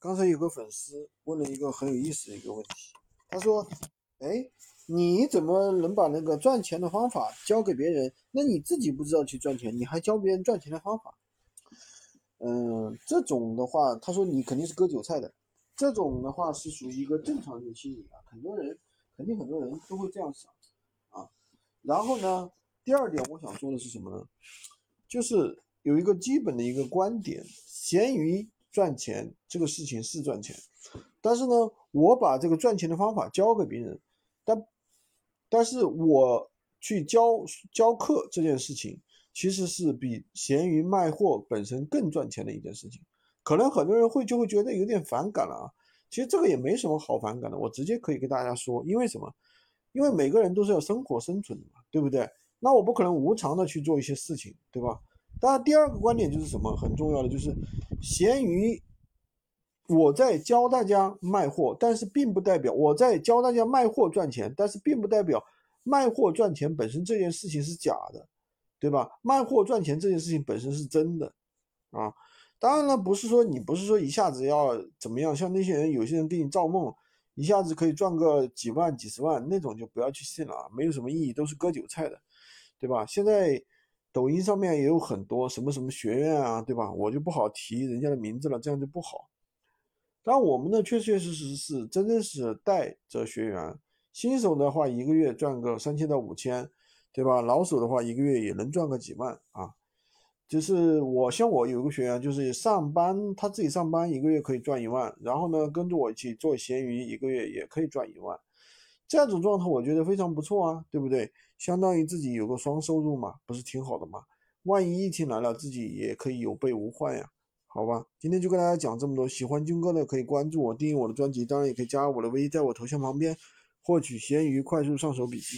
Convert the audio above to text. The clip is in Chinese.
刚才有个粉丝问了一个很有意思的一个问题，他说：“哎，你怎么能把那个赚钱的方法教给别人？那你自己不知道去赚钱，你还教别人赚钱的方法？”嗯，这种的话，他说你肯定是割韭菜的。这种的话是属于一个正常人心理啊，很多人肯定很多人都会这样想啊。然后呢，第二点我想说的是什么呢？就是有一个基本的一个观点，闲鱼。赚钱这个事情是赚钱，但是呢，我把这个赚钱的方法教给别人，但但是我去教教课这件事情，其实是比闲鱼卖货本身更赚钱的一件事情。可能很多人会就会觉得有点反感了啊，其实这个也没什么好反感的，我直接可以跟大家说，因为什么？因为每个人都是要生活生存的嘛，对不对？那我不可能无偿的去做一些事情，对吧？当然，第二个观点就是什么很重要的，就是闲鱼，我在教大家卖货，但是并不代表我在教大家卖货赚钱，但是并不代表卖货赚钱本身这件事情是假的，对吧？卖货赚钱这件事情本身是真的啊。当然了，不是说你不是说一下子要怎么样，像那些人，有些人给你造梦，一下子可以赚个几万、几十万那种，就不要去信了啊，没有什么意义，都是割韭菜的，对吧？现在。抖音上面也有很多什么什么学院啊，对吧？我就不好提人家的名字了，这样就不好。但，我们呢确确实实是真正是带着学员，新手的话一个月赚个三千到五千，对吧？老手的话一个月也能赚个几万啊。就是我像我有个学员，就是上班他自己上班一个月可以赚一万，然后呢跟着我一起做闲鱼，一个月也可以赚一万。这种状态我觉得非常不错啊，对不对？相当于自己有个双收入嘛，不是挺好的吗？万一疫情来了，自己也可以有备无患呀，好吧？今天就跟大家讲这么多，喜欢军哥的可以关注我，订阅我的专辑，当然也可以加我的微，在我头像旁边获取闲鱼快速上手笔记。